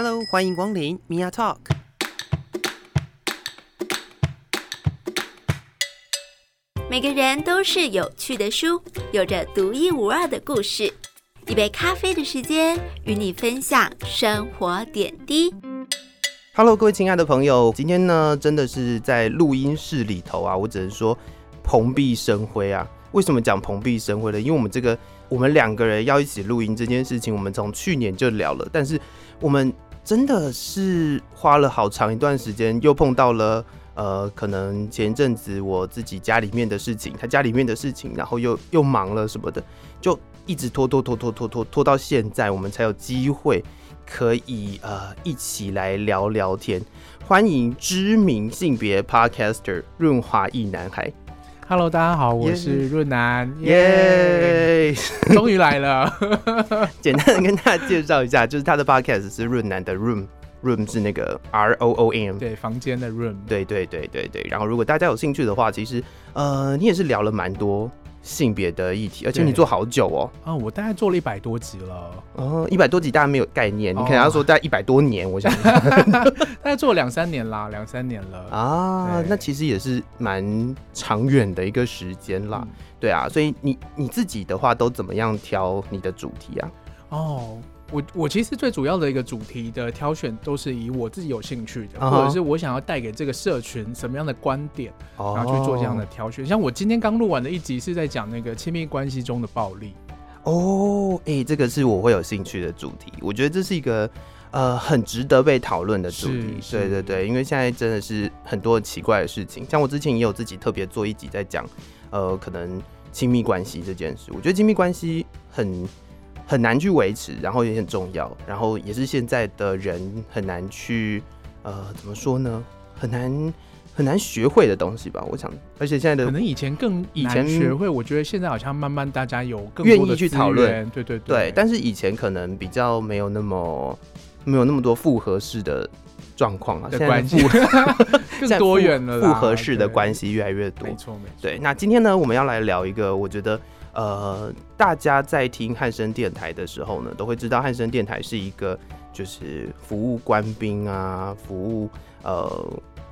Hello，欢迎光临 Mia Talk。每个人都是有趣的书，有着独一无二的故事。一杯咖啡的时间，与你分享生活点滴。Hello，各位亲爱的朋友，今天呢，真的是在录音室里头啊，我只能说蓬荜生辉啊。为什么讲蓬荜生辉呢？因为我们这个我们两个人要一起录音这件事情，我们从去年就聊了，但是我们真的是花了好长一段时间，又碰到了呃，可能前阵子我自己家里面的事情，他家里面的事情，然后又又忙了什么的，就。一直拖拖拖拖拖拖拖到现在，我们才有机会可以呃一起来聊聊天。欢迎知名性别 Podcaster 润滑液男孩。Hello，大家好，我是润南，耶，终于来了。简单的跟大家介绍一下，就是他的 Podcast 是润南的 Room，Room 是那个 R O O M，对，房间的 Room，对对对对对。然后如果大家有兴趣的话，其实呃你也是聊了蛮多。性别的议题，而且你做好久哦。啊，我大概做了一百多集了。哦，一百多集大家没有概念，你可能要说大概 一百多年，我想 大概做了两三年啦，两三年了啊。那其实也是蛮长远的一个时间啦。对啊，所以你你自己的话都怎么样挑你的主题啊？哦。我我其实最主要的一个主题的挑选，都是以我自己有兴趣的，或者是我想要带给这个社群什么样的观点，然后去做这样的挑选。像我今天刚录完的一集，是在讲那个亲密关系中的暴力。哦，哎，这个是我会有兴趣的主题。我觉得这是一个呃很值得被讨论的主题。对对对，因为现在真的是很多奇怪的事情。像我之前也有自己特别做一集在讲，呃，可能亲密关系这件事。我觉得亲密关系很。很难去维持，然后也很重要，然后也是现在的人很难去，呃，怎么说呢？很难很难学会的东西吧。我想，而且现在的可能以前更以前学会，我觉得现在好像慢慢大家有更愿意去讨论，对对对，对。但是以前可能比较没有那么没有那么多复合式的状况啊，现在关系 更多元了，复合式的关系越来越多，没错没错。对，那今天呢，我们要来聊一个，我觉得。呃，大家在听汉声电台的时候呢，都会知道汉声电台是一个就是服务官兵啊，服务呃，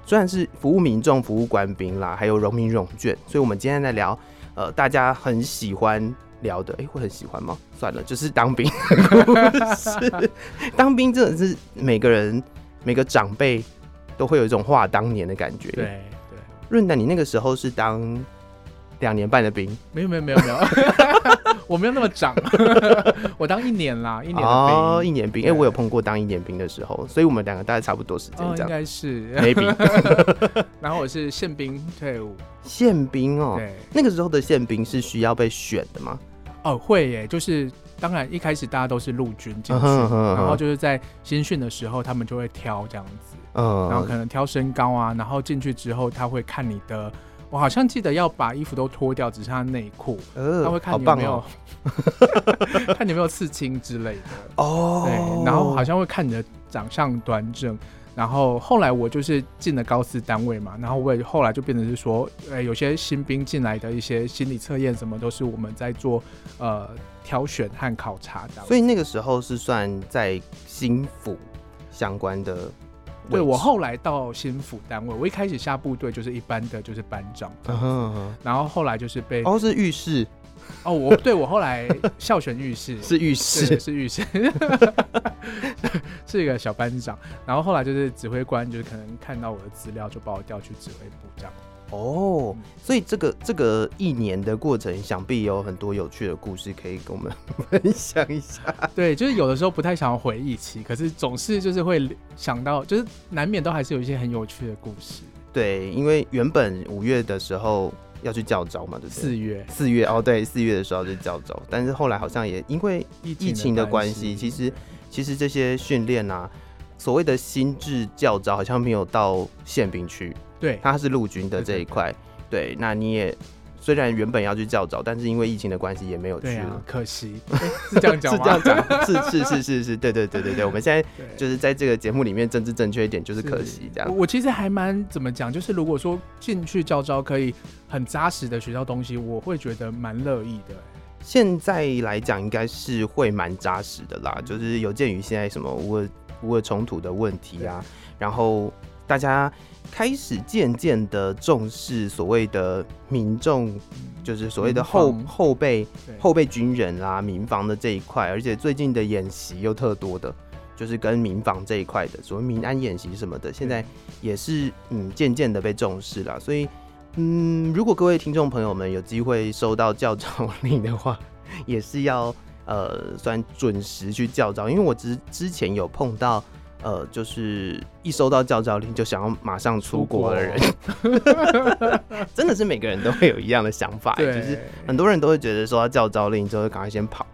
虽然是服务民众、服务官兵啦，还有荣民荣眷，所以我们今天在聊呃，大家很喜欢聊的，哎、欸，会很喜欢吗？算了，就是当兵的故事。当兵真的是每个人每个长辈都会有一种话当年的感觉。对对，润男，你那个时候是当？两年半的兵，没有没有没有没有，我没有那么长，我当一年啦，一年的兵，哦，一年兵，哎，我有碰过当一年兵的时候，所以我们两个大概差不多时间，这样，应该是，maybe，然后我是宪兵退伍，宪兵哦，对，那个时候的宪兵是需要被选的吗？哦，会耶，就是当然一开始大家都是陆军进去，然后就是在新训的时候，他们就会挑这样子，嗯，然后可能挑身高啊，然后进去之后他会看你的。我好像记得要把衣服都脱掉，只剩下内裤。呃，他会看你有没有，哦、看你有没有刺青之类的。哦，对，然后好像会看你的长相端正。然后后来我就是进了高四单位嘛，然后我也后来就变成是说，呃，有些新兵进来的一些心理测验什么，都是我们在做呃挑选和考察的。所以那个时候是算在心辅相关的。对，我后来到新府单位，我一开始下部队就是一般的就是班长，uh -huh, uh -huh. 然后后来就是被哦是浴室。哦，我对我后来 校选浴室。是浴室。是浴室，是一个小班长，然后后来就是指挥官就是可能看到我的资料就把我调去指挥部这样。哦，所以这个这个一年的过程，想必有很多有趣的故事可以跟我们 分享一下。对，就是有的时候不太想要回忆起，可是总是就是会想到，就是难免都还是有一些很有趣的故事。对，因为原本五月的时候要去教招嘛，对不对？四月，四月哦，对，四月的时候就教招，但是后来好像也因为疫情的关系，其实其实这些训练啊，所谓的心智教招好像没有到宪兵区。对，他是陆军的这一块，对，那你也虽然原本要去教早，但是因为疫情的关系也没有去了，啊、可惜。是这样讲，是这样讲，是是是是是，对对对对对，我们现在就是在这个节目里面政治正确一点，就是可惜这样。我其实还蛮怎么讲，就是如果说进去教招可以很扎实的学到东西，我会觉得蛮乐意的。现在来讲，应该是会蛮扎实的啦，就是有鉴于现在什么我。乌俄冲突的问题啊，然后大家开始渐渐的重视所谓的民众，就是所谓的后后备后备军人啊，民防的这一块，而且最近的演习又特多的。就是跟民防这一块的，所谓民安演习什么的，现在也是嗯渐渐的被重视了。所以嗯，如果各位听众朋友们有机会收到教召令的话，也是要呃算准时去教召，因为我之之前有碰到呃，就是一收到教召令就想要马上出国的人，真的是每个人都会有一样的想法，就是很多人都会觉得收到教召令之后赶快先跑。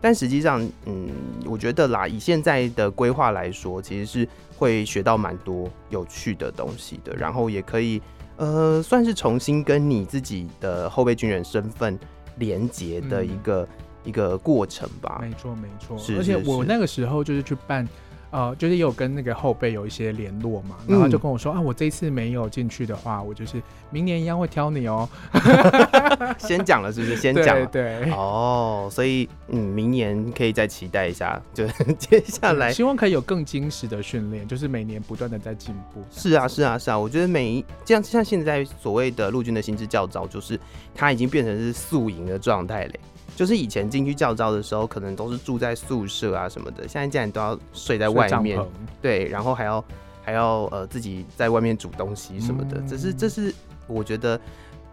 但实际上，嗯，我觉得啦，以现在的规划来说，其实是会学到蛮多有趣的东西的，然后也可以，呃，算是重新跟你自己的后备军人身份连接的一个、嗯、一个过程吧。没错，没错。而且我那个时候就是去办。呃，就是也有跟那个后辈有一些联络嘛，然后就跟我说、嗯、啊，我这一次没有进去的话，我就是明年一样会挑你哦、喔。先讲了是不是？先讲了。对，对哦，所以嗯，明年可以再期待一下，就 接下来、嗯、希望可以有更精实的训练，就是每年不断的在进步。是啊，是啊，是啊，我觉得每一这样像现在所谓的陆军的薪资教召，就是它已经变成是宿营的状态嘞。就是以前进去教招的时候，可能都是住在宿舍啊什么的，现在竟然都要睡在外面，对，然后还要还要呃自己在外面煮东西什么的，这是这是我觉得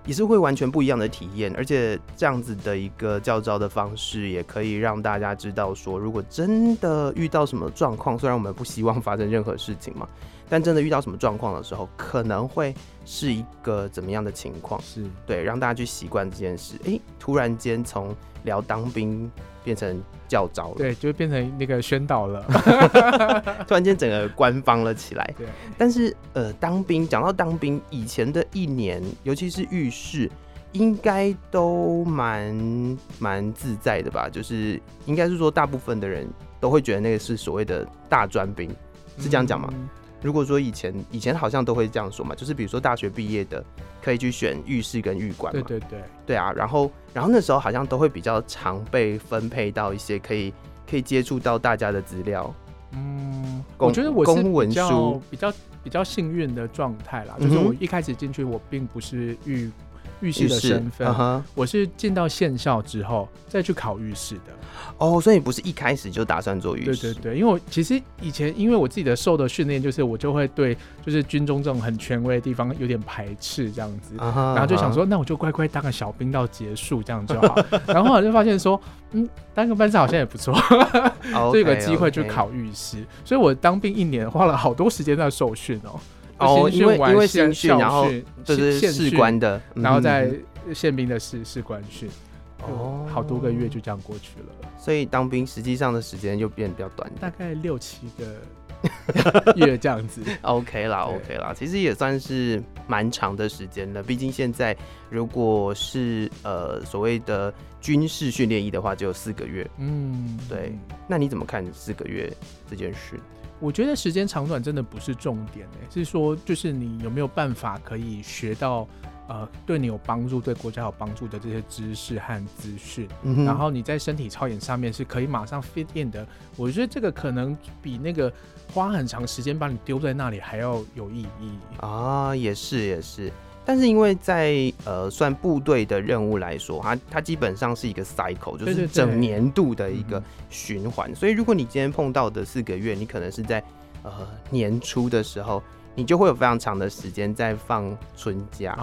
也是会完全不一样的体验，而且这样子的一个教招的方式，也可以让大家知道说，如果真的遇到什么状况，虽然我们不希望发生任何事情嘛，但真的遇到什么状况的时候，可能会是一个怎么样的情况？是对，让大家去习惯这件事。哎、欸，突然间从聊当兵变成教招了，对，就变成那个宣导了。突然间整个官方了起来。对，但是呃，当兵讲到当兵，以前的一年，尤其是预士，应该都蛮蛮自在的吧？就是应该是说，大部分的人都会觉得那个是所谓的大专兵，是这样讲吗？嗯如果说以前以前好像都会这样说嘛，就是比如说大学毕业的可以去选浴室跟浴馆嘛，对对对，对啊，然后然后那时候好像都会比较常被分配到一些可以可以接触到大家的资料，嗯，我觉得我是比较比较比较幸运的状态啦，就是我一开始进去我并不是预。预士的身份，uh-huh. 我是进到线校之后再去考预士的。哦，所以不是一开始就打算做预士？对对对，因为我其实以前因为我自己的受的训练，就是我就会对就是军中这种很权威的地方有点排斥这样子，uh-huh. 然后就想说，那我就乖乖当个小兵到结束这样就好。然后后来就发现说，嗯，当个班长好像也不错，就有个机会去考预士。Okay, okay. 所以我当兵一年花了好多时间在受训哦。哦，因为因为新训，然后就是士官的，然后在宪兵的士士官训，哦，好多个月就这样过去了。所以当兵实际上的时间就变得比较短，大概六七个 月这样子。OK 啦，OK 啦，其实也算是蛮长的时间了。毕竟现在如果是呃所谓的军事训练役的话，只有四个月。嗯，对。那你怎么看四个月这件事？我觉得时间长短真的不是重点，哎，是说就是你有没有办法可以学到，呃，对你有帮助、对国家有帮助的这些知识和资讯，嗯，然后你在身体操演上面是可以马上 fit in 的。我觉得这个可能比那个花很长时间把你丢在那里还要有意义啊，也是也是。但是因为在呃算部队的任务来说，它它基本上是一个 cycle，就是整年度的一个循环。所以如果你今天碰到的四个月，你可能是在呃年初的时候，你就会有非常长的时间在放春假，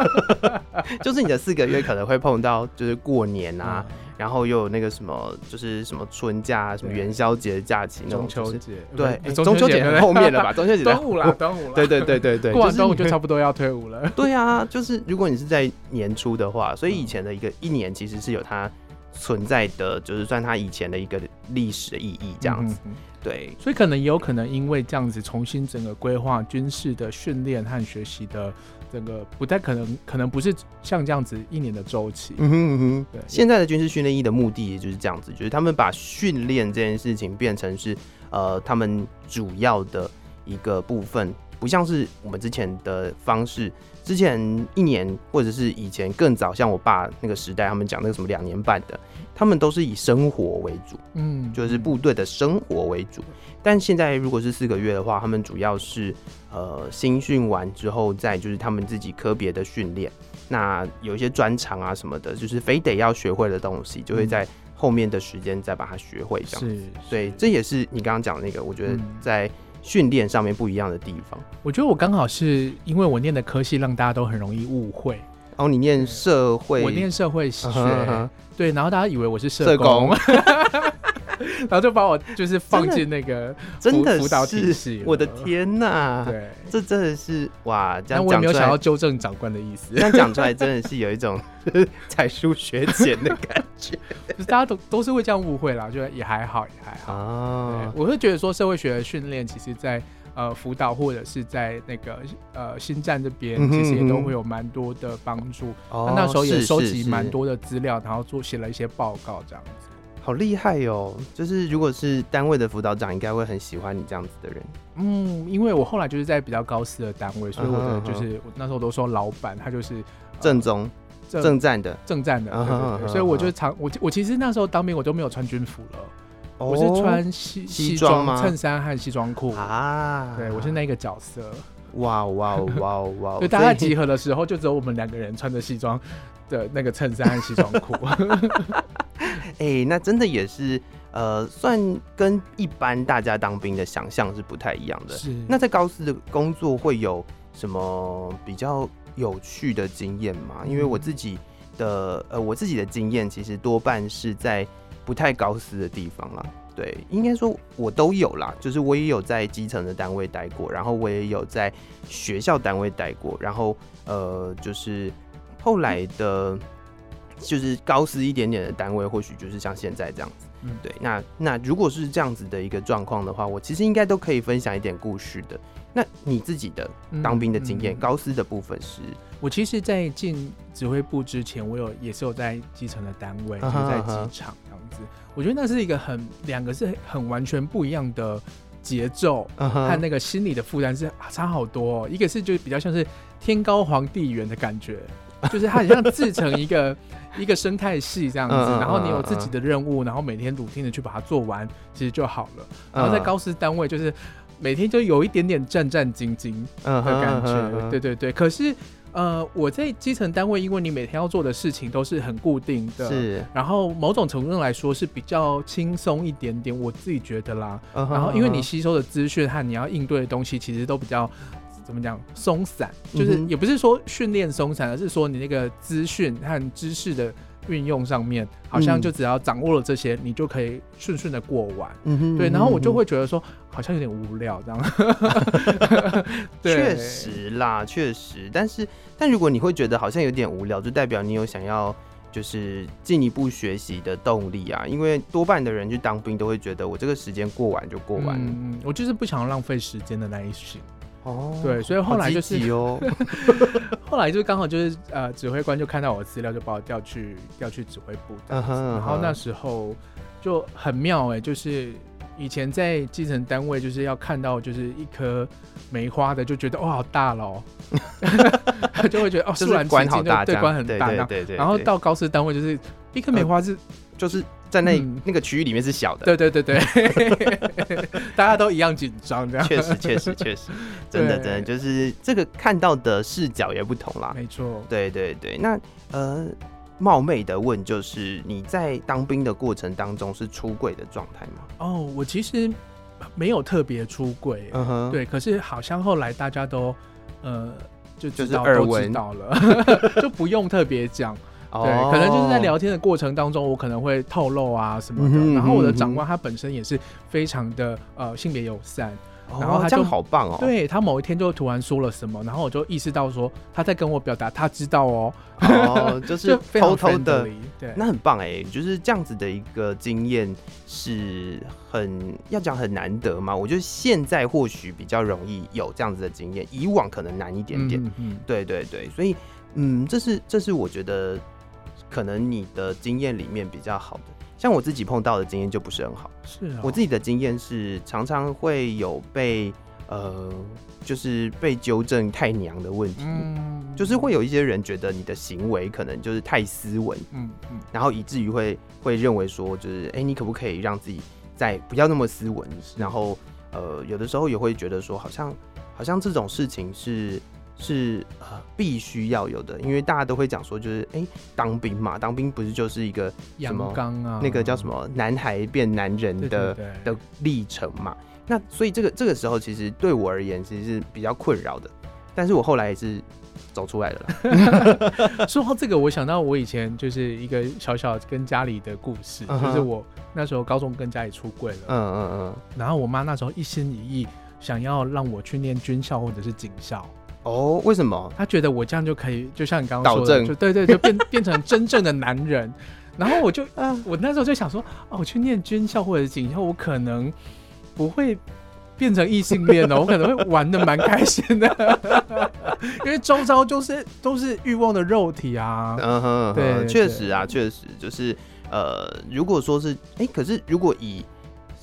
就是你的四个月可能会碰到就是过年啊。嗯然后又有那个什么，就是什么春假、什么元宵节的假期，中秋节，对，中秋节很后面了吧？中秋节端午了，端午了，对对对对对，过完端午就 差不多要退伍了。对啊，就是如果你是在年初的话，所以以前的一个一年其实是有它存在的，就是算它以前的一个历史的意义这样子。对，所以可能也有可能因为这样子重新整个规划军事的训练和学习的。整个不太可能，可能不是像这样子一年的周期。嗯哼嗯哼，对。现在的军事训练役的目的也就是这样子，就是他们把训练这件事情变成是呃他们主要的一个部分，不像是我们之前的方式。之前一年或者是以前更早，像我爸那个时代，他们讲那个什么两年半的，他们都是以生活为主，嗯，就是部队的生活为主。但现在如果是四个月的话，他们主要是呃新训完之后，再就是他们自己科别的训练。那有一些专长啊什么的，就是非得要学会的东西，就会在后面的时间再把它学会这样所以这也是你刚刚讲的那个，我觉得在。训练上面不一样的地方，我觉得我刚好是因为我念的科系让大家都很容易误会。然后你念社会，我念社会学，对，然后大家以为我是社工，然后就把我就是放进那个真的辅导体系。我的天呐，对，这真的是哇！这样我也没有想要纠正长官的意思，这样讲出来真的是有一种 才疏学浅的感觉。就是大家都都是会这样误会啦，就也还好，也还好啊。我是觉得说社会学的训练，其实在呃辅导或者是在那个呃新站这边，其实也都会有蛮多的帮助。那那时候也收集蛮多的资料，然后做写了一些报告，这样子。好厉害哟！就是如果是单位的辅导长，应该会很喜欢你这样子的人。嗯，因为我后来就是在比较高司的单位，所以我的就是我那时候都说老板，他就是正宗。正战的，正战的，所以我就常我我其实那时候当兵我都没有穿军服了，我是穿西西装衬衫和西装裤啊，对我是那个角色，哇哇哇哇！就大家集合的时候，就只有我们两个人穿着西装的那个衬衫和西装裤。哎，那真的也是呃，算跟一般大家当兵的想象是不太一样的。是，那在高四的工作会有什么比较有趣的经验吗？因为我自己的呃，我自己的经验其实多半是在不太高司的地方啦。对，应该说我都有啦，就是我也有在基层的单位待过，然后我也有在学校单位待过，然后呃，就是后来的，就是高斯一点点的单位，或许就是像现在这样子。嗯，对。那那如果是这样子的一个状况的话，我其实应该都可以分享一点故事的。那你自己的当兵的经验，嗯嗯、高斯的部分是？我其实，在进指挥部之前，我有也是有在基层的单位，就是在机场这样子。我觉得那是一个很两个是很完全不一样的节奏，和那个心理的负担是差好多、哦。一个是就是比较像是天高皇帝远的感觉，就是它很像自成一个一个生态系这样子，然后你有自己的任务，然后每天 routine 的去把它做完，其实就好了。然后在高师单位就是。每天就有一点点战战兢兢的感觉，uh uh. 对对对。可是，呃，我在基层单位，因为你每天要做的事情都是很固定的，是。然后某种程度上来说是比较轻松一点点，我自己觉得啦。Uh uh. 然后，因为你吸收的资讯和你要应对的东西，其实都比较怎么讲松散，就是也不是说训练松散，而是说你那个资讯和知识的。运用上面好像就只要掌握了这些，嗯、你就可以顺顺的过完。嗯哼，对，然后我就会觉得说，好像有点无聊这样。确对实啦，确实。但是，但如果你会觉得好像有点无聊，就代表你有想要就是进一步学习的动力啊。因为多半的人去当兵都会觉得，我这个时间过完就过完了。嗯，我就是不想浪费时间的那一群。哦，对，所以后来就是哦，后来就刚好就是呃，指挥官就看到我的资料，就把我调去调去指挥部，uh huh, uh huh. 然后那时候就很妙哎、欸，就是以前在基层单位就是要看到就是一颗梅花的，就觉得哇好大了，就会觉得哦，突然其境，对，官很大，对对对，对。然后到高师单位就是一颗梅花是、呃、就是。在那那个区域里面是小的，对对对对，大家都一样紧张，这样。确实确实确实，真的真的就是这个看到的视角也不同啦，没错，对对对。那呃，冒昧的问，就是你在当兵的过程当中是出柜的状态吗？哦，我其实没有特别出柜，嗯哼，对，可是好像后来大家都呃就，就是耳闻。到了，就不用特别讲。对，可能就是在聊天的过程当中，我可能会透露啊什么的。然后我的长官他本身也是非常的呃性别友善，哦、然后他就好棒哦。对，他某一天就突然说了什么，然后我就意识到说他在跟我表达他知道哦，哦，就是偷偷的，对，那很棒哎，就是这样子的一个经验是很要讲很难得嘛。我觉得现在或许比较容易有这样子的经验，以往可能难一点点。嗯嗯，对对对，所以嗯，这是这是我觉得。可能你的经验里面比较好的，像我自己碰到的经验就不是很好。是啊，我自己的经验是常常会有被呃，就是被纠正太娘的问题，嗯，就是会有一些人觉得你的行为可能就是太斯文，嗯嗯，然后以至于会会认为说，就是哎、欸，你可不可以让自己再不要那么斯文？然后呃，有的时候也会觉得说，好像好像这种事情是是呃必须要有的，因为大家都会讲说，就是哎、欸，当兵嘛，当兵不是就是一个什么阳啊，那个叫什么男孩变男人的的历程嘛。那所以这个这个时候其实对我而言其实是比较困扰的，但是我后来也是走出来了啦。说到这个，我想到我以前就是一个小小跟家里的故事，uh huh. 就是我那时候高中跟家里出柜了，嗯嗯嗯，然后我妈那时候一心一意想要让我去念军校或者是警校。哦，oh, 为什么？他觉得我这样就可以，就像你刚刚说的，就对对，就变 变成真正的男人。然后我就，我那时候就想说，哦，我去念军校或者是警校，我可能。不会变成异性恋哦，我可能会玩的蛮开心的，因为周遭就是都是欲望的肉体啊。嗯哼，对，确实啊，确实就是呃，如果说是哎、欸，可是如果以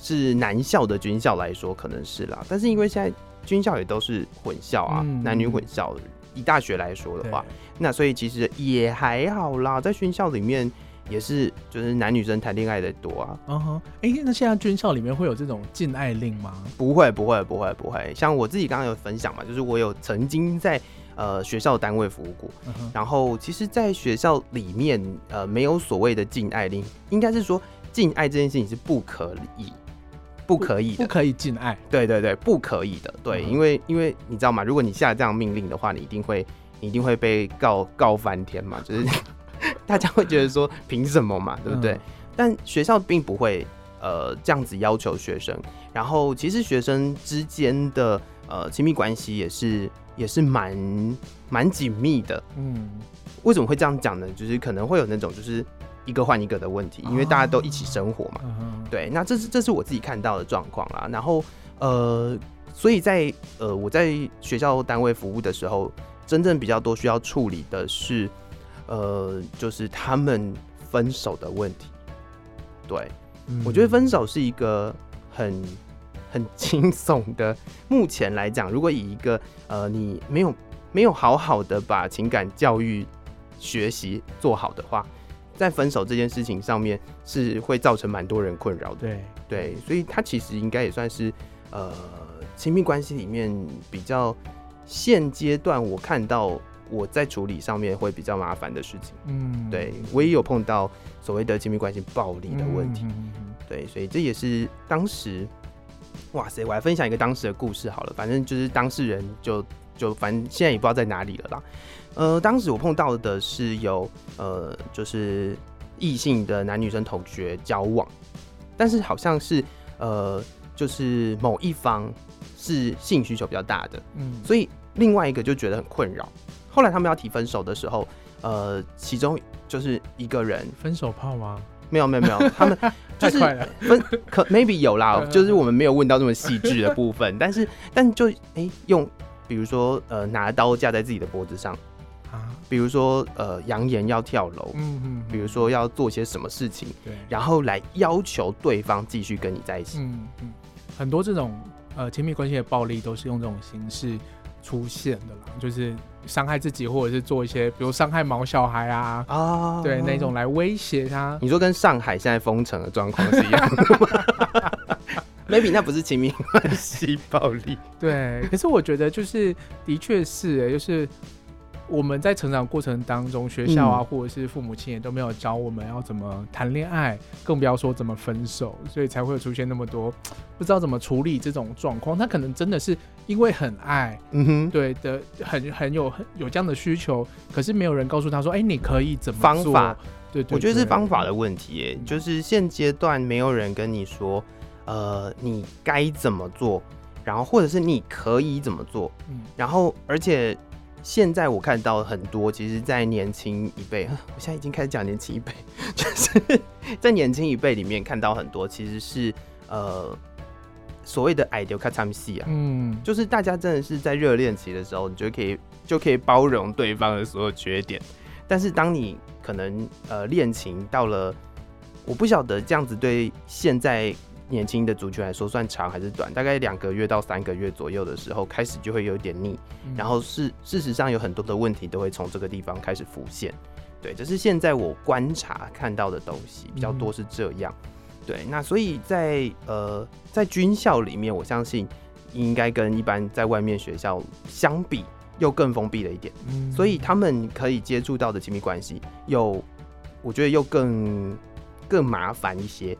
是男校的军校来说，可能是啦。但是因为现在军校也都是混校啊，嗯、男女混校。以大学来说的话，那所以其实也还好啦，在军校里面。也是，就是男女生谈恋爱的多啊。嗯哼，哎，那现在军校里面会有这种禁爱令吗？不会，不会，不会，不会。像我自己刚刚有分享嘛，就是我有曾经在呃学校单位服务过。然后，其实，在学校里面，呃，没有所谓的禁爱令，应该是说禁爱这件事情是不可以，不可以的，不，不可以禁爱。对对对，不可以的。对，嗯、因为因为你知道吗？如果你下这样命令的话，你一定会你一定会被告告翻天嘛，就是。大家会觉得说，凭什么嘛，对不对？嗯、但学校并不会呃这样子要求学生。然后其实学生之间的呃亲密关系也是也是蛮蛮紧密的。嗯，为什么会这样讲呢？就是可能会有那种就是一个换一个的问题，因为大家都一起生活嘛。嗯、对，那这是这是我自己看到的状况啦。然后呃，所以在呃我在学校单位服务的时候，真正比较多需要处理的是。呃，就是他们分手的问题。对，嗯、我觉得分手是一个很很 轻松的。目前来讲，如果以一个呃，你没有没有好好的把情感教育学习做好的话，在分手这件事情上面是会造成蛮多人困扰的。对对，所以他其实应该也算是呃亲密关系里面比较现阶段我看到。我在处理上面会比较麻烦的事情，嗯，对，我也有碰到所谓的亲密关系暴力的问题，嗯、对，所以这也是当时，哇塞，我来分享一个当时的故事好了，反正就是当事人就就反正现在也不知道在哪里了啦，呃，当时我碰到的是有呃就是异性的男女生同学交往，但是好像是呃就是某一方是性需求比较大的，嗯，所以另外一个就觉得很困扰。后来他们要提分手的时候，呃，其中就是一个人分手炮吗？没有没有没有，他们 就是分可 maybe 有啦，就是我们没有问到这么细致的部分，但是但就哎、欸、用比如说呃拿刀架在自己的脖子上啊，比如说呃扬言要跳楼，嗯嗯，比如说要做些什么事情，对，然后来要求对方继续跟你在一起，嗯嗯，很多这种呃亲密关系的暴力都是用这种形式出现的啦，就是伤害自己，或者是做一些，比如伤害毛小孩啊，啊，对，那种来威胁他。你说跟上海现在封城的状况是一样的吗？Maybe 那不是亲密关系暴力。对，可是我觉得就是，的确是、欸，就是。我们在成长过程当中，学校啊，或者是父母亲也都没有教我们要怎么谈恋爱，更不要说怎么分手，所以才会出现那么多不知道怎么处理这种状况。他可能真的是因为很爱，嗯哼，对的，很很有很有这样的需求，可是没有人告诉他说，哎，你可以怎么做？方法，对，我觉得是方法的问题，耶，就是现阶段没有人跟你说，呃，你该怎么做，然后或者是你可以怎么做，嗯，然后而且。现在我看到很多，其实，在年轻一辈，我现在已经开始讲年轻一辈，就是在年轻一辈里面看到很多，其实是呃所谓的矮屌 cut time 戏啊，嗯，就是大家真的是在热恋期的时候，你就可以就可以包容对方的所有缺点，但是当你可能呃恋情到了，我不晓得这样子对现在年轻的族群来说，算长还是短？大概两个月到三个月左右的时候，开始就会有点腻，嗯、然后是事实上有很多的问题都会从这个地方开始浮现。对，这是现在我观察看到的东西比较多是这样。嗯、对，那所以在呃在军校里面，我相信应该跟一般在外面学校相比，又更封闭了一点。嗯，所以他们可以接触到的亲密关系，又我觉得又更更麻烦一些。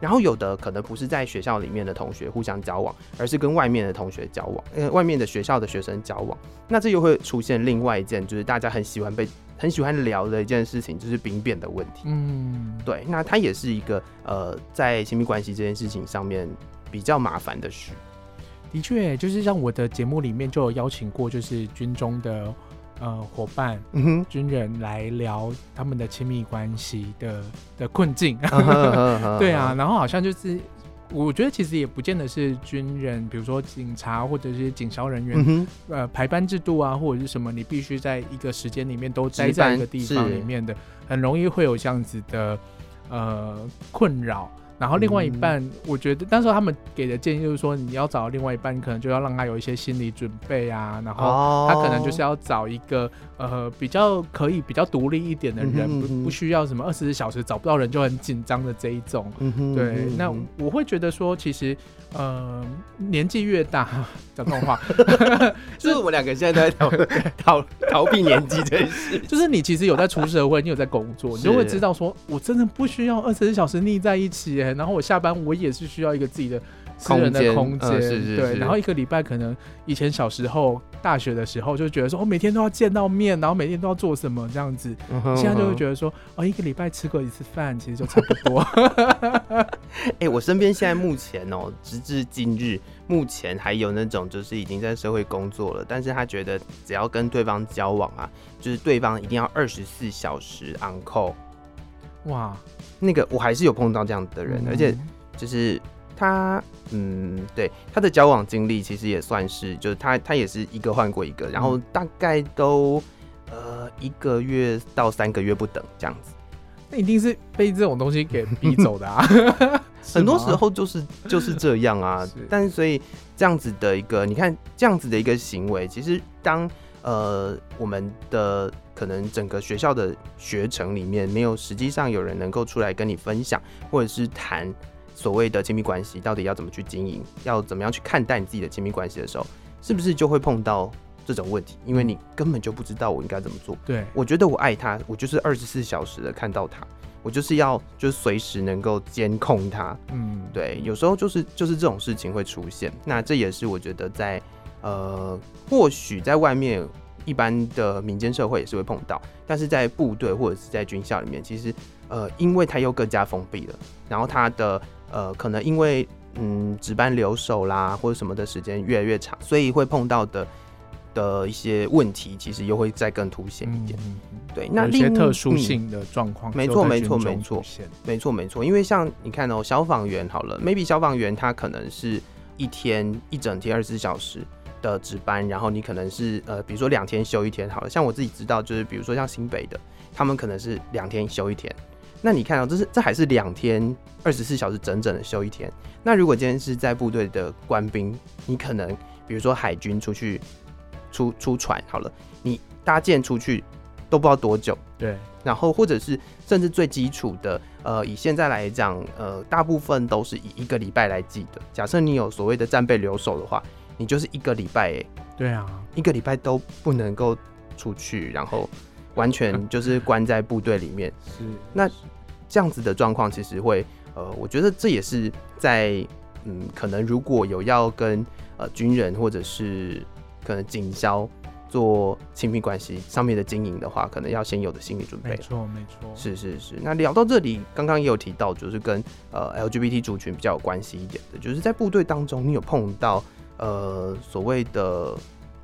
然后有的可能不是在学校里面的同学互相交往，而是跟外面的同学交往，呃，外面的学校的学生交往。那这又会出现另外一件，就是大家很喜欢被。很喜欢聊的一件事情就是兵变的问题。嗯，对，那它也是一个呃，在亲密关系这件事情上面比较麻烦的事。的确，就是像我的节目里面就有邀请过，就是军中的呃伙伴、军人来聊他们的亲密关系的的困境。对啊，然后好像就是。我觉得其实也不见得是军人，比如说警察或者是警消人员，嗯、呃，排班制度啊，或者是什么，你必须在一个时间里面都待在一个地方里面的，很容易会有这样子的呃困扰。然后另外一半，嗯、我觉得当时他们给的建议就是说，你要找另外一半，可能就要让他有一些心理准备啊，然后他可能就是要找一个呃比较可以比较独立一点的人，嗯、哼不不需要什么二十四小时找不到人就很紧张的这一种。嗯、哼对，那我会觉得说，其实呃年纪越大，讲这种话，就是我们两个现在都在逃逃逃避年纪这件事，就是你其实有在出社会，你有在工作，你就会知道说，我真的不需要二十四小时腻在一起。然后我下班，我也是需要一个自己的私人的空间，对。然后一个礼拜，可能以前小时候、大学的时候，就觉得说，我每天都要见到面，然后每天都要做什么这样子。现在就会觉得说，哦，一个礼拜吃过一次饭，其实就差不多。哎，我身边现在目前哦，直至今日，目前还有那种就是已经在社会工作了，但是他觉得只要跟对方交往啊，就是对方一定要二十四小时 on call。哇。那个我还是有碰到这样的人，嗯、而且就是他，嗯，对他的交往经历其实也算是，就是他他也是一个换过一个，然后大概都呃一个月到三个月不等这样子。那一定是被这种东西给逼走的啊！很多时候就是就是这样啊。是但是所以这样子的一个，你看这样子的一个行为，其实当呃我们的。可能整个学校的学程里面没有实际上有人能够出来跟你分享，或者是谈所谓的亲密关系到底要怎么去经营，要怎么样去看待你自己的亲密关系的时候，是不是就会碰到这种问题？因为你根本就不知道我应该怎么做。对，我觉得我爱他，我就是二十四小时的看到他，我就是要就是随时能够监控他。嗯，对，有时候就是就是这种事情会出现。那这也是我觉得在呃，或许在外面。一般的民间社会也是会碰到，但是在部队或者是在军校里面，其实呃，因为它又更加封闭了，然后它的呃，可能因为嗯值班留守啦或者什么的时间越来越长，所以会碰到的的一些问题，其实又会再更凸显一点。嗯、对，那一些特殊性的状况、嗯，没错没错没错，没错没错，因为像你看哦，消防员好了，maybe 消防员他可能是一天一整天二十四小时。的值班，然后你可能是呃，比如说两天休一天，好了，像我自己知道，就是比如说像新北的，他们可能是两天休一天。那你看到，这是这还是两天二十四小时整整的休一天。那如果今天是在部队的官兵，你可能比如说海军出去出出船，好了，你搭舰出去都不知道多久。对。然后或者是甚至最基础的，呃，以现在来讲，呃，大部分都是以一个礼拜来计的。假设你有所谓的战备留守的话。你就是一个礼拜哎，对啊，一个礼拜都不能够出去，然后完全 就是关在部队里面。是，那这样子的状况其实会，呃，我觉得这也是在，嗯，可能如果有要跟呃军人或者是可能警消做亲密关系上面的经营的话，可能要先有的心理准备。没错，没错。是是是。那聊到这里，刚刚也有提到，就是跟呃 LGBT 族群比较有关系一点的，就是在部队当中，你有碰到。呃，所谓的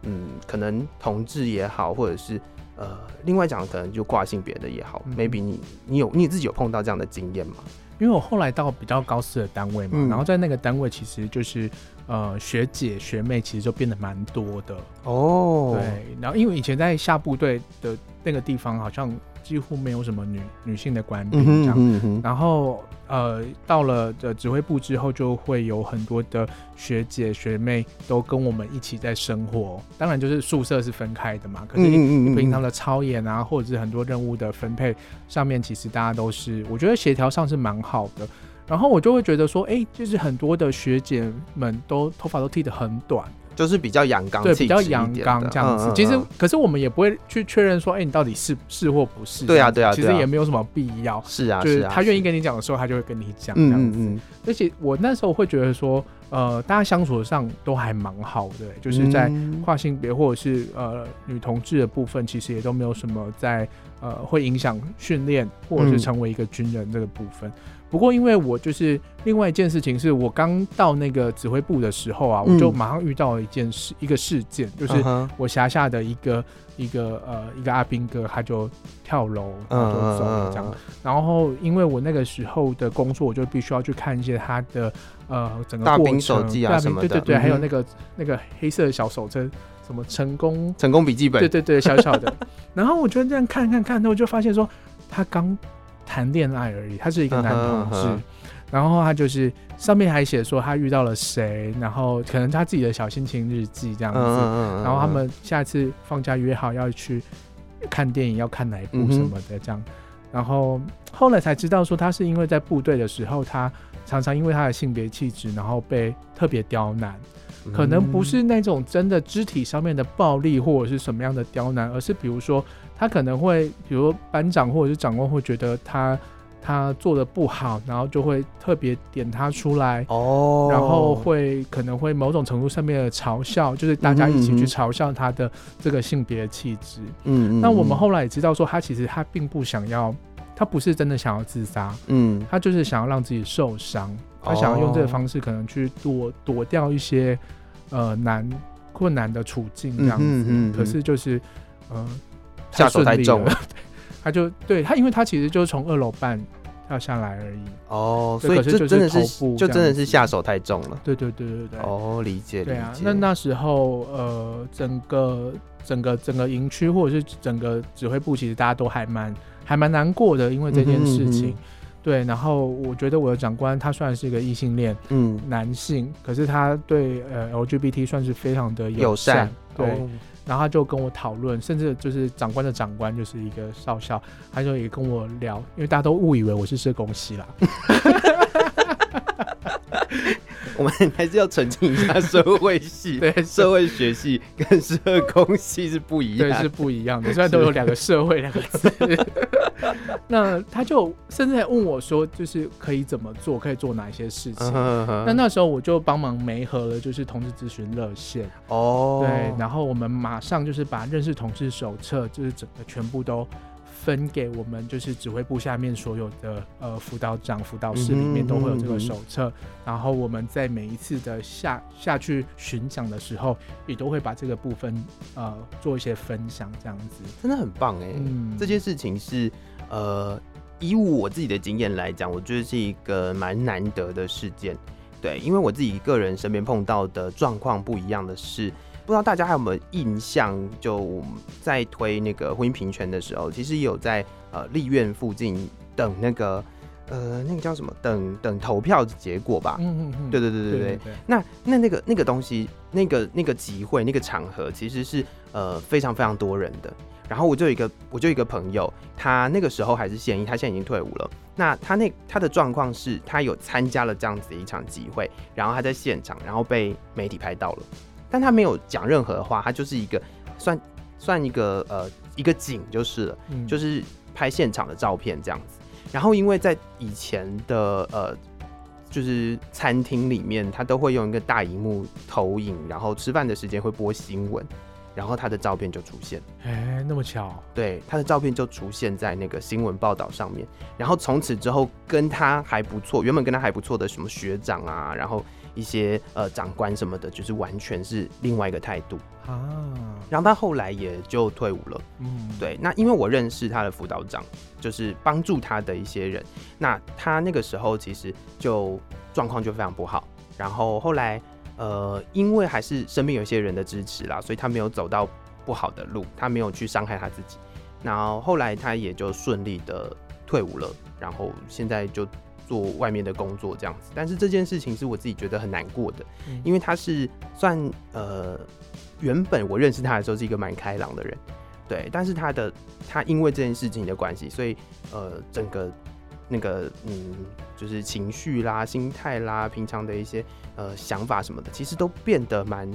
嗯，可能同志也好，或者是呃，另外讲可能就挂性别的也好，嗯，maybe 你你有你自己有碰到这样的经验吗？因为我后来到比较高司的单位嘛，嗯，然后在那个单位其实就是呃学姐学妹其实就变得蛮多的哦。对，然后因为以前在下部队的那个地方，好像几乎没有什么女女性的官兵这样。嗯嗯、然后呃，到了的指挥部之后，就会有很多的学姐学妹都跟我们一起在生活。当然，就是宿舍是分开的嘛。可是你平常的操演啊，或者是很多任务的分配上面，其实大家都是，我觉得协调上是蛮好的。然后我就会觉得说，哎、欸，就是很多的学姐们都头发都剃得很短。就是比较阳刚，对，比较阳刚这样子。嗯嗯嗯、其实，可是我们也不会去确认说，哎、欸，你到底是是或不是？对啊，对啊。其实也没有什么必要。是啊，就是他愿意跟你讲的时候，他就会跟你讲这样子。而且我那时候会觉得说，呃，大家相处上都还蛮好的，就是在跨性别或者是呃女同志的部分，其实也都没有什么在呃会影响训练或者是成为一个军人这个部分。嗯不过，因为我就是另外一件事情，是我刚到那个指挥部的时候啊，嗯、我就马上遇到了一件事，一个事件，就是我辖下的一个一个呃一个阿兵哥，他就跳楼然后就走了这样。然后，因为我那个时候的工作，我就必须要去看一些他的呃整个过程，大兵手记啊什么的，对对对，还有那个那个黑色的小手册，什么成功成功笔记本，对对对，小小的。然后我就这样看看看，那我就发现说他刚。谈恋爱而已，他是一个男同志，uh huh, uh huh. 然后他就是上面还写说他遇到了谁，然后可能他自己的小心情日记这样子，uh huh, uh. 然后他们下次放假约好要去看电影，要看哪一部什么的这样，uh. 然后后来才知道说他是因为在部队的时候，他常常因为他的性别气质，然后被特别刁难，可能不是那种真的肢体上面的暴力或者是什么样的刁难，而是比如说。他可能会，比如班长或者是长官会觉得他他做的不好，然后就会特别点他出来哦，然后会可能会某种程度上面的嘲笑，就是大家一起去嘲笑他的这个性别气质。嗯嗯。那我们后来也知道说，他其实他并不想要，他不是真的想要自杀，嗯，他就是想要让自己受伤，他想要用这个方式可能去躲躲掉一些呃难困难的处境这样子。嗯嗯。可是就是呃。下手太重了，他就对他，因为他其实就是从二楼半跳下来而已。哦，所以这真的是就真的是下手太重了。对对对对对。哦，理解理解。对啊，那那时候呃，整个整个整个营区或者是整个指挥部，其实大家都还蛮还蛮难过的，因为这件事情。对，然后我觉得我的长官他虽然是一个异性恋，嗯，男性，可是他对呃 LGBT 算是非常的友善，对。然后他就跟我讨论，甚至就是长官的长官就是一个少校，他就也跟我聊，因为大家都误以为我是社工系啦。我们还是要澄清一下，社会系对社会学系跟社工系是不一样，对，是不一样的，虽然都有两个社会两个字。那他就甚至还问我说，就是可以怎么做，可以做哪些事情？那、uh huh. 那时候我就帮忙媒合了，就是同志咨询热线哦，oh. 对，然后我们马上就是把认识同志手册，就是整个全部都。分给我们就是指挥部下面所有的呃辅导长、辅导室里面都会有这个手册，嗯嗯嗯、然后我们在每一次的下下去巡讲的时候，也都会把这个部分呃做一些分享，这样子真的很棒哎。嗯，这件事情是呃以我自己的经验来讲，我觉得是一个蛮难得的事件。对，因为我自己个人身边碰到的状况不一样的是。不知道大家还有没有印象？就我们在推那个婚姻平权的时候，其实有在呃立院附近等那个呃那个叫什么？等等投票的结果吧。嗯嗯嗯。对对对对对。对对对，那那那个那个东西，那个那个集会那个场合，其实是呃非常非常多人的。然后我就有一个我就有一个朋友，他那个时候还是现役，他现在已经退伍了。那他那他的状况是，他有参加了这样子的一场集会，然后他在现场，然后被媒体拍到了。但他没有讲任何的话，他就是一个算算一个呃一个景就是了，嗯、就是拍现场的照片这样子。然后因为在以前的呃就是餐厅里面，他都会用一个大荧幕投影，然后吃饭的时间会播新闻，然后他的照片就出现。哎，那么巧？对，他的照片就出现在那个新闻报道上面。然后从此之后，跟他还不错，原本跟他还不错的什么学长啊，然后。一些呃长官什么的，就是完全是另外一个态度啊。然后他后来也就退伍了。嗯，对。那因为我认识他的辅导长，就是帮助他的一些人。那他那个时候其实就状况就非常不好。然后后来呃，因为还是身边有一些人的支持啦，所以他没有走到不好的路，他没有去伤害他自己。然后后来他也就顺利的退伍了，然后现在就做外面的工作这样子。但是这件事情是我自己觉得很难过的，嗯、因为他是算呃，原本我认识他的时候是一个蛮开朗的人，对，但是他的他因为这件事情的关系，所以呃整个那个嗯就是情绪啦、心态啦、平常的一些呃想法什么的，其实都变得蛮。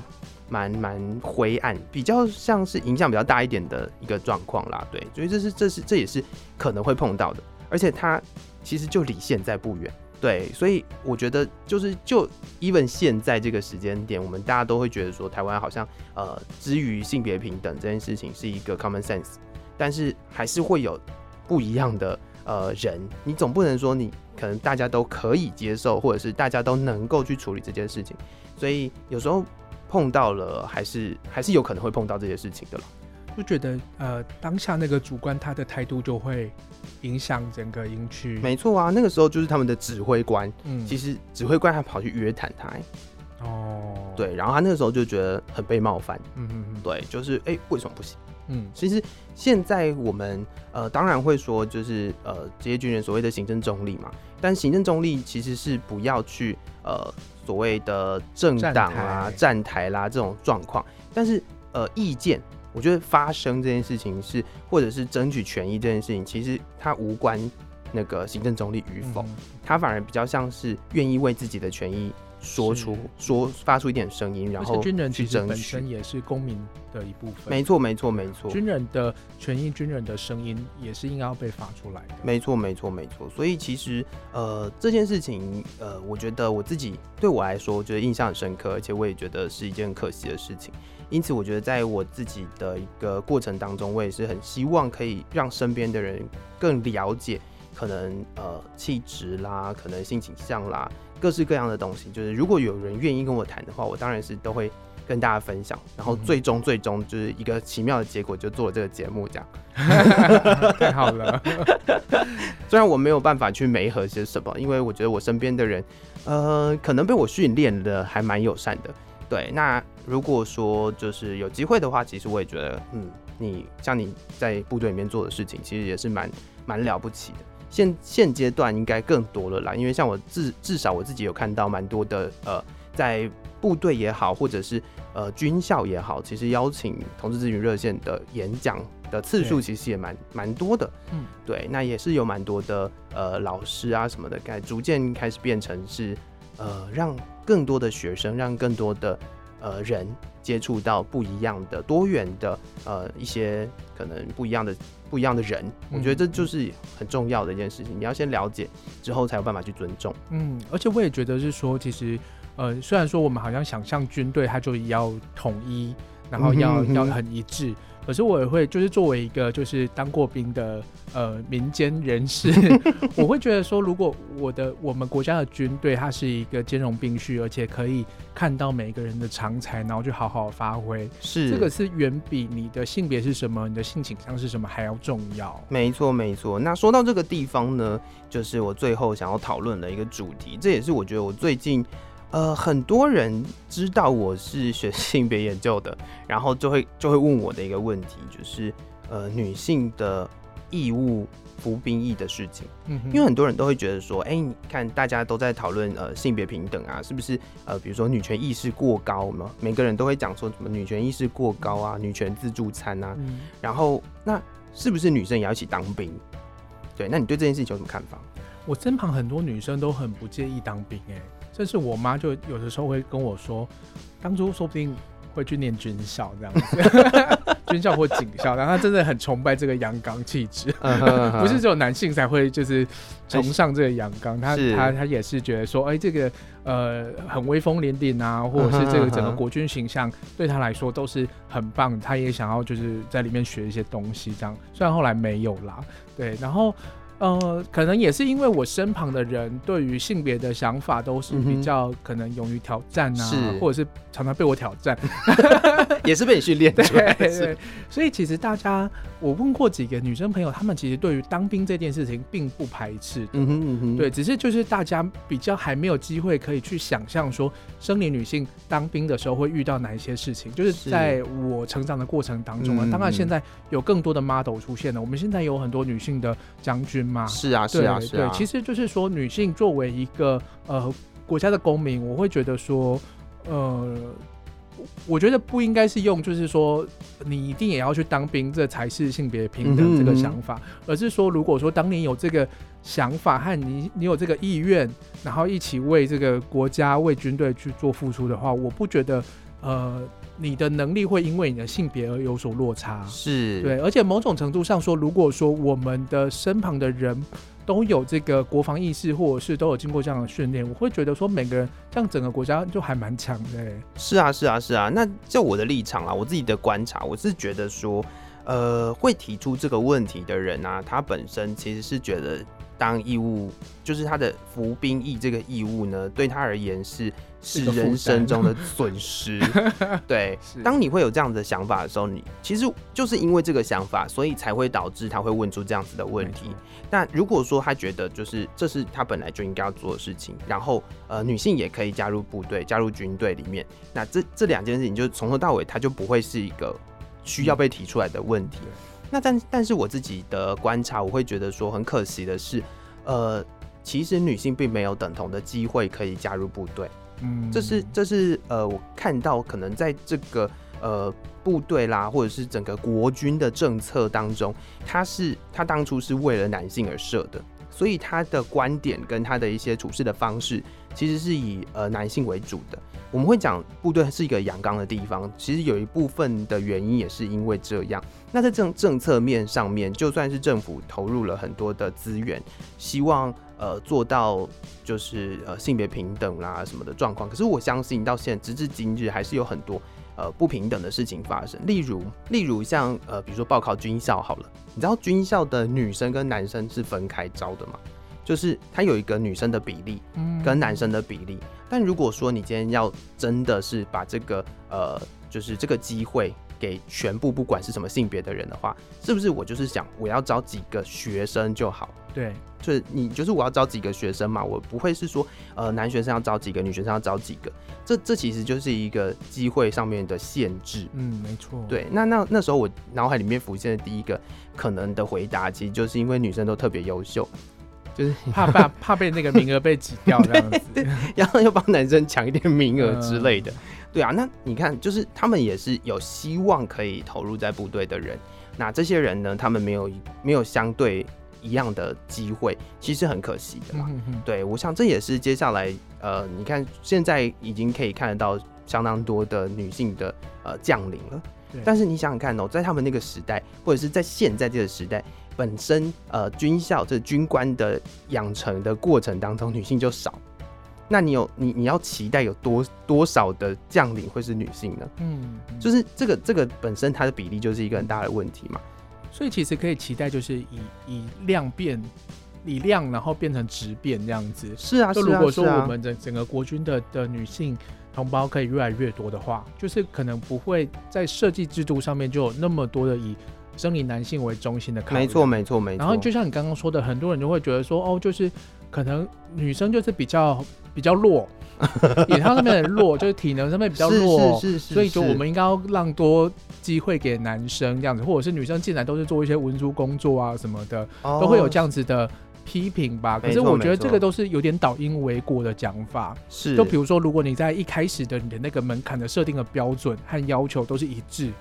蛮蛮灰暗，比较像是影响比较大一点的一个状况啦，对，所以这是这是这也是可能会碰到的，而且他其实就离现在不远，对，所以我觉得就是就 even 现在这个时间点，我们大家都会觉得说台湾好像呃，之于性别平等这件事情是一个 common sense，但是还是会有不一样的呃人，你总不能说你可能大家都可以接受，或者是大家都能够去处理这件事情，所以有时候。碰到了，还是还是有可能会碰到这些事情的了。就觉得呃，当下那个主官他的态度就会影响整个营区。没错啊，那个时候就是他们的指挥官，嗯，其实指挥官还跑去约谈他，哦，对，然后他那个时候就觉得很被冒犯，嗯嗯嗯，对，就是哎、欸，为什么不行？嗯，其实现在我们呃，当然会说就是呃，职业军人所谓的行政中立嘛，但行政中立其实是不要去呃。所谓的政党啊、站台啦这种状况，但是呃，意见，我觉得发声这件事情是，或者是争取权益这件事情，其实它无关那个行政中立与否，它反而比较像是愿意为自己的权益。说出说发出一点声音，然后军人其实本身也是公民的一部分。没错，没错，没错。军人的权益，军人的声音也是应该要被发出来的。没错，没错，没错。所以其实呃这件事情呃，我觉得我自己对我来说，我觉得印象很深刻，而且我也觉得是一件很可惜的事情。因此，我觉得在我自己的一个过程当中，我也是很希望可以让身边的人更了解，可能呃气质啦，可能性倾向啦。各式各样的东西，就是如果有人愿意跟我谈的话，我当然是都会跟大家分享。然后最终最终就是一个奇妙的结果，就做了这个节目，这样 太好了。虽然我没有办法去媒合些什么，因为我觉得我身边的人，呃，可能被我训练的还蛮友善的。对，那如果说就是有机会的话，其实我也觉得，嗯，你像你在部队里面做的事情，其实也是蛮蛮了不起的。现现阶段应该更多了啦，因为像我至至少我自己有看到蛮多的呃，在部队也好，或者是呃军校也好，其实邀请同志咨询热线的演讲的次数其实也蛮蛮多的。嗯，对，那也是有蛮多的呃老师啊什么的，开逐渐开始变成是呃让更多的学生，让更多的呃人接触到不一样的多元的呃一些可能不一样的。不一样的人，我觉得这就是很重要的一件事情。嗯、你要先了解之后，才有办法去尊重。嗯，而且我也觉得是说，其实，呃，虽然说我们好像想象军队，它就要统一，然后要、嗯、要很一致。可是我也会，就是作为一个就是当过兵的呃民间人士，我会觉得说，如果我的我们国家的军队它是一个兼容并蓄，而且可以看到每个人的长才，然后去好好发挥，是这个是远比你的性别是什么、你的性倾向是什么还要重要。没错，没错。那说到这个地方呢，就是我最后想要讨论的一个主题，这也是我觉得我最近。呃，很多人知道我是学性别研究的，然后就会就会问我的一个问题，就是呃，女性的义务服兵役的事情。嗯，因为很多人都会觉得说，哎、欸，你看大家都在讨论呃性别平等啊，是不是？呃，比如说女权意识过高嘛，每个人都会讲说什么女权意识过高啊，女权自助餐啊，嗯、然后那是不是女生也要一起当兵？对，那你对这件事情有什么看法？我身旁很多女生都很不介意当兵、欸，哎。但是我妈就有的时候会跟我说，当初说不定会去念军校这样子，军校或警校，然后她真的很崇拜这个阳刚气质，不是只有男性才会就是崇尚这个阳刚，她她她也是觉得说，哎、欸，这个呃很威风凛凛啊，或者是这个整个国军形象对她来说都是很棒，她也想要就是在里面学一些东西这样，虽然后来没有啦，对，然后。呃，可能也是因为我身旁的人对于性别的想法都是比较可能勇于挑战啊，是或者是常常被我挑战，也是被你训练的。对对，所以其实大家，我问过几个女生朋友，她们其实对于当兵这件事情并不排斥。嗯哼嗯哼，对，只是就是大家比较还没有机会可以去想象说，生理女性当兵的时候会遇到哪一些事情。就是在我成长的过程当中啊，当然现在有更多的 model 出现了，我们现在有很多女性的将军。是啊，是啊，是啊。对，其实就是说，女性作为一个呃国家的公民，我会觉得说，呃，我觉得不应该是用就是说你一定也要去当兵，这才是性别平等这个想法，嗯嗯，而是说，如果说当你有这个想法和你你有这个意愿，然后一起为这个国家为军队去做付出的话，我不觉得呃。你的能力会因为你的性别而有所落差，是对，而且某种程度上说，如果说我们的身旁的人都有这个国防意识，或者是都有经过这样的训练，我会觉得说每个人这样整个国家就还蛮强的。是啊，是啊，是啊。那就我的立场啊，我自己的观察，我是觉得说，呃，会提出这个问题的人啊，他本身其实是觉得。当义务就是他的服兵役这个义务呢，对他而言是是人生中的 损失。对，当你会有这样子的想法的时候，你其实就是因为这个想法，所以才会导致他会问出这样子的问题。那如果说他觉得就是这是他本来就应该要做的事情，然后呃女性也可以加入部队、加入军队里面，那这这两件事情就从头到尾他就不会是一个需要被提出来的问题。那但但是我自己的观察，我会觉得说很可惜的是，呃，其实女性并没有等同的机会可以加入部队。嗯，这是这是呃，我看到可能在这个呃部队啦，或者是整个国军的政策当中，他是他当初是为了男性而设的，所以他的观点跟他的一些处事的方式，其实是以呃男性为主的。我们会讲部队是一个阳刚的地方，其实有一部分的原因也是因为这样。那在政政策面上面，就算是政府投入了很多的资源，希望呃做到就是呃性别平等啦什么的状况，可是我相信到现在直至今日，还是有很多呃不平等的事情发生。例如，例如像呃比如说报考军校好了，你知道军校的女生跟男生是分开招的吗？就是它有一个女生的比例，跟男生的比例。但如果说你今天要真的是把这个呃，就是这个机会给全部不管是什么性别的人的话，是不是我就是想我要招几个学生就好？对，就是你就是我要招几个学生嘛，我不会是说呃男学生要招几个，女学生要招几个，这这其实就是一个机会上面的限制。嗯，没错。对，那那那时候我脑海里面浮现的第一个可能的回答，其实就是因为女生都特别优秀。就是 怕怕怕被那个名额被挤掉这样子，然后又帮男生抢一点名额之类的。对啊，那你看，就是他们也是有希望可以投入在部队的人。那这些人呢，他们没有没有相对一样的机会，其实很可惜的嘛。对，我想这也是接下来呃，你看现在已经可以看得到相当多的女性的呃将领了。但是你想想看哦，在他们那个时代，或者是在现在这个时代。本身呃，军校这军官的养成的过程当中，女性就少。那你有你你要期待有多多少的将领会是女性呢？嗯，就是这个这个本身它的比例就是一个很大的问题嘛。所以其实可以期待就是以以量变，以量然后变成质变这样子。是啊，就如果说我们的整个国军的的女性同胞可以越来越多的话，就是可能不会在设计制度上面就有那么多的以。生理男性为中心的考虑，没错没错没错。然后就像你刚刚说的，很多人就会觉得说，哦，就是可能女生就是比较比较弱，演唱上面的弱，就是体能上面比较弱，是是是，是，所以就我们应该要让多机会给男生这样子，或者是女生进来都是做一些文书工作啊什么的，哦、都会有这样子的批评吧。可是我觉得这个都是有点倒因为果的讲法。是，就比如说，如果你在一开始的你的那个门槛的设定的标准和要求都是一致，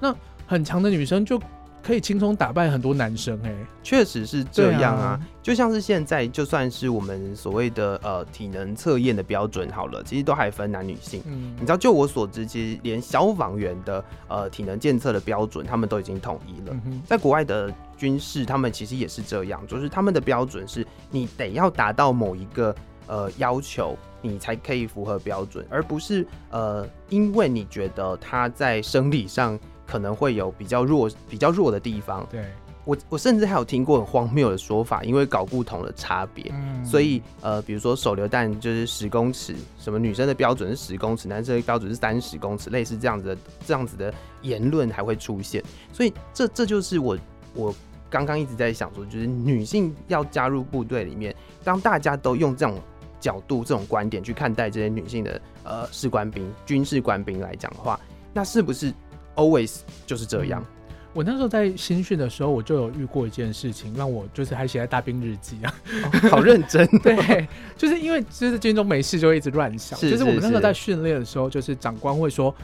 那很强的女生就。可以轻松打败很多男生哎、欸，确实是这样啊。就像是现在，就算是我们所谓的呃体能测验的标准好了，其实都还分男女性。嗯，你知道，就我所知，其实连消防员的呃体能检测的标准，他们都已经统一了。在国外的军事，他们其实也是这样，就是他们的标准是你得要达到某一个呃要求，你才可以符合标准，而不是呃因为你觉得他在生理上。可能会有比较弱、比较弱的地方，对。我我甚至还有听过很荒谬的说法，因为搞不同的差别，嗯、所以呃，比如说手榴弹就是十公尺，什么女生的标准是十公尺，男生的标准是三十公尺，类似这样子的这样子的言论还会出现，所以这这就是我我刚刚一直在想说，就是女性要加入部队里面，当大家都用这种角度、这种观点去看待这些女性的呃士官兵、军事官兵来讲的话，那是不是 always 就是这样？嗯我那时候在新训的时候，我就有遇过一件事情，让我就是还写在大兵日记啊，哦，好认真。对，就是因为就是军中没事就一直乱想，是是是，就是我们那时候在训练的时候，就是长官会说，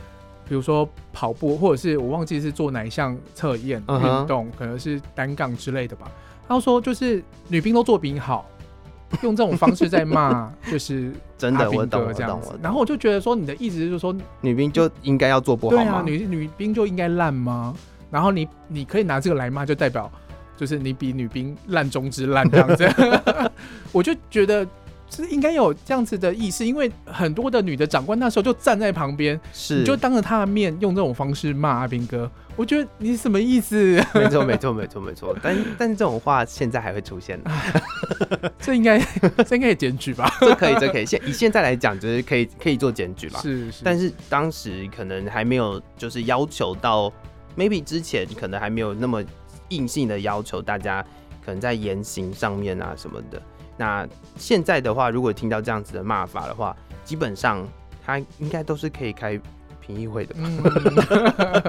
比如说跑步，或者是我忘记是做哪一项测验运动，可能是单杠之类的吧。他说就是女兵都做比你好，用这种方式在骂，就是真的，我懂，这样子。然后我就觉得说，你的意思就是说，女兵就应该要做不好吗？对啊，女女兵就应该烂吗？然后你你可以拿这个来骂，就代表就是你比女兵烂中之烂这样子。我就觉得是应该有这样子的意思，因为很多的女的长官那时候就站在旁边，是你就当着她的面用这种方式骂阿兵哥。我觉得你什么意思？没错没错没错没错。但但是这种话现在还会出现 这应该这应该也检举吧？这可以这可以现以现在来讲就是可以可以做检举吧？是是。但是当时可能还没有就是要求到。maybe 之前可能还没有那么硬性的要求，大家可能在言行上面啊什么的。那现在的话，如果听到这样子的骂法的话，基本上他应该都是可以开评议会的吧？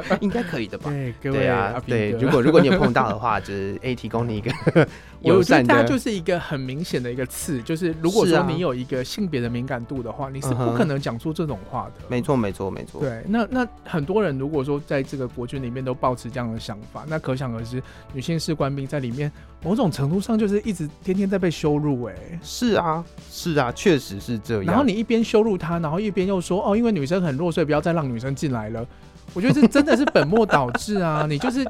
嗯、应该可以的吧？对，各位对啊，对。如果如果你有碰到的话，就是 A，提供你一个。友善的它就是一个很明显的一个刺，就是如果说你有一个性别的敏感度的话，你是不可能讲出这种话的。没错，没错，没错。对，那那很多人如果说在这个国军里面都抱持这样的想法，那可想而知，女性士官兵在里面某种程度上就是一直天天在被羞辱。哎，是啊，是啊，确实是这样。然后你一边羞辱她，然后一边又说哦，因为女生很弱，所以不要再让女生进来了。我觉得这真的是本末倒置啊！你就是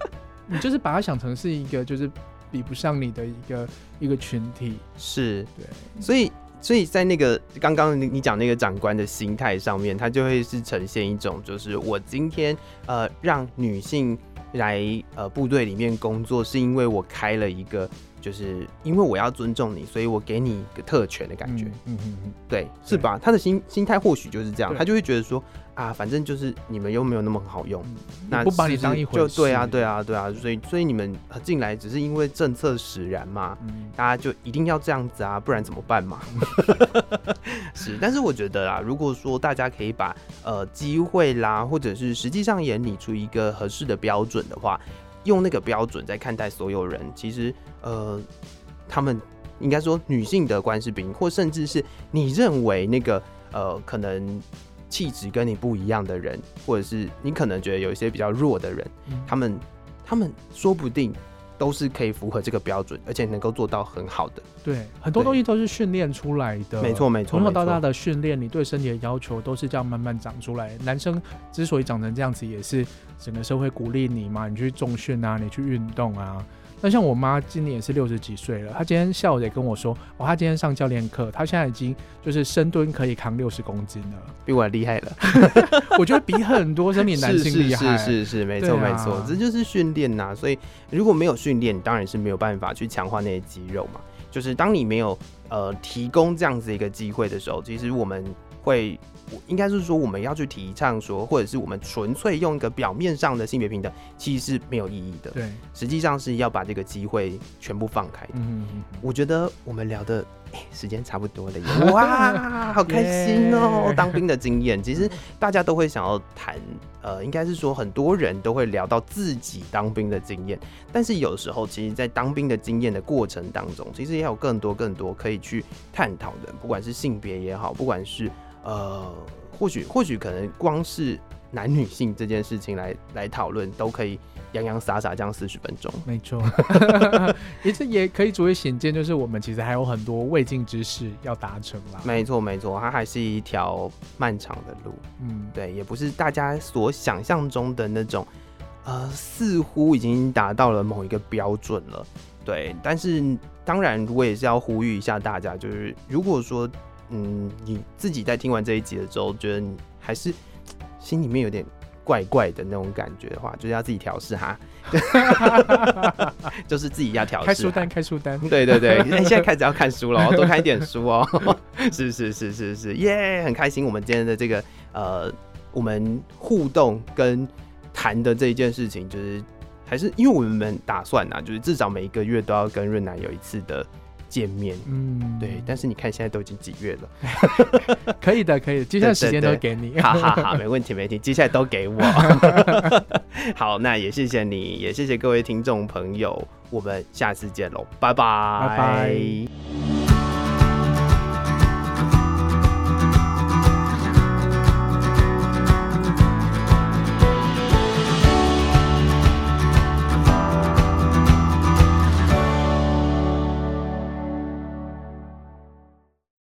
你就是把它想成是一个就是。比不上你的一个一个群体是对，所以所以在那个刚刚你你讲那个长官的心态上面，他就会是呈现一种，就是我今天呃让女性来呃部队里面工作，是因为我开了一个，就是因为我要尊重你，所以我给你一个特权的感觉，嗯嗯嗯，对，是吧？他的心心态或许就是这样，他就会觉得说。啊，反正就是你们又没有那么好用，嗯、那不把你当一回事，就对啊，对啊，对啊，所以所以你们进来只是因为政策使然嘛，嗯、大家就一定要这样子啊，不然怎么办嘛？是，但是我觉得啊，如果说大家可以把呃机会啦，或者是实际上也拟出一个合适的标准的话，用那个标准在看待所有人，其实呃，他们应该说女性的关士兵，或甚至是你认为那个呃可能。气质跟你不一样的人，或者是你可能觉得有一些比较弱的人，嗯、他们他们说不定都是可以符合这个标准，而且能够做到很好的。对，很多东西都是训练出来的。没错没错，从小到大的训练，你对身体的要求都是这样慢慢长出来。男生之所以长成这样子，也是整个社会鼓励你嘛，你去重训啊，你去运动啊。那像我妈今年也是六十几岁了，她今天下午也跟我说，哦，她今天上教练课，她现在已经就是深蹲可以扛六十公斤了，比我厉害了。我觉得比很多生理男性厉害。是是是，是，是，没错没错，这就是训练呐。所以如果没有训练，当然是没有办法去强化那些肌肉嘛。就是当你没有呃提供这样子一个机会的时候，其实我们会。应该是说，我们要去提倡说，或者是我们纯粹用一个表面上的性别平等，其实是没有意义的。对，实际上是要把这个机会全部放开的。嗯嗯，我觉得我们聊的哎，时间差不多了耶。哇，好开心哦！当兵的经验，其实大家都会想要谈。呃，应该是说很多人都会聊到自己当兵的经验，但是有时候，其实，在当兵的经验的过程当中，其实也有更多更多可以去探讨的，不管是性别也好，不管是。呃，或许或许可能光是男女性这件事情来来讨论，都可以洋洋洒洒这样四十分钟。没错，其实也可以逐渐显见，就是我们其实还有很多未尽之事要达成啦。没错没错，它还是一条漫长的路。嗯，对，也不是大家所想象中的那种，呃，似乎已经达到了某一个标准了。对，但是当然，我也是要呼吁一下大家，就是如果说。嗯，你自己在听完这一集的时候，觉得你还是心里面有点怪怪的那种感觉的话，就是要自己调试哈，就是自己要调试。开书单，开书单。对对对，现在开始要看书了，多看一点书哦。是是是是是，耶，很开心。我们今天的这个呃，我们互动跟谈的这一件事情，就是还是因为我们打算啊，就是至少每一个月都要跟润南有一次的。见面，嗯，对，但是你看现在都已经几月了，可以的，可以的，接下来时间都给你，好好好，没问题，没问题，接下来都给我，好，那也谢谢你，也谢谢各位听众朋友，我们下次见喽，拜拜，拜拜。